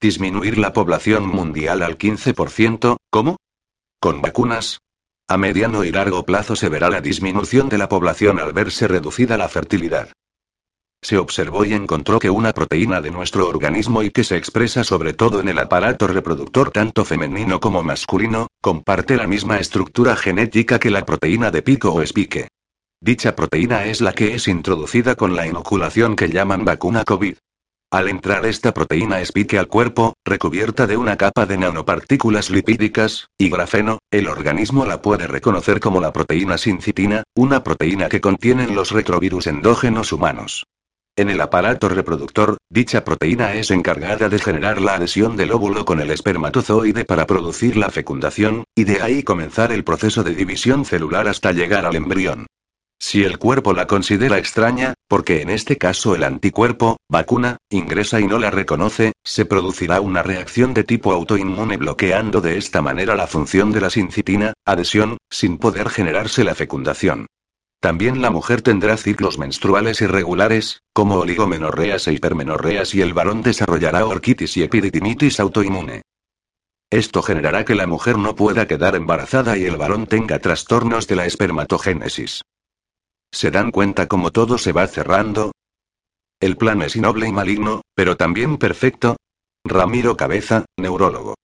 Disminuir la población mundial al 15%, ¿cómo? ¿Con vacunas? A mediano y largo plazo se verá la disminución de la población al verse reducida la fertilidad. Se observó y encontró que una proteína de nuestro organismo y que se expresa sobre todo en el aparato reproductor tanto femenino como masculino, comparte la misma estructura genética que la proteína de pico o espique. Dicha proteína es la que es introducida con la inoculación que llaman vacuna COVID. Al entrar esta proteína espique al cuerpo, recubierta de una capa de nanopartículas lipídicas, y grafeno, el organismo la puede reconocer como la proteína sincitina, una proteína que contienen los retrovirus endógenos humanos. En el aparato reproductor, dicha proteína es encargada de generar la adhesión del óvulo con el espermatozoide para producir la fecundación, y de ahí comenzar el proceso de división celular hasta llegar al embrión. Si el cuerpo la considera extraña, porque en este caso el anticuerpo, vacuna, ingresa y no la reconoce, se producirá una reacción de tipo autoinmune bloqueando de esta manera la función de la sincitina, adhesión, sin poder generarse la fecundación. También la mujer tendrá ciclos menstruales irregulares, como oligomenorreas e hipermenorreas y el varón desarrollará orquitis y epididimitis autoinmune. Esto generará que la mujer no pueda quedar embarazada y el varón tenga trastornos de la espermatogénesis. ¿Se dan cuenta cómo todo se va cerrando? El plan es innoble y maligno, pero también perfecto. Ramiro Cabeza, neurólogo.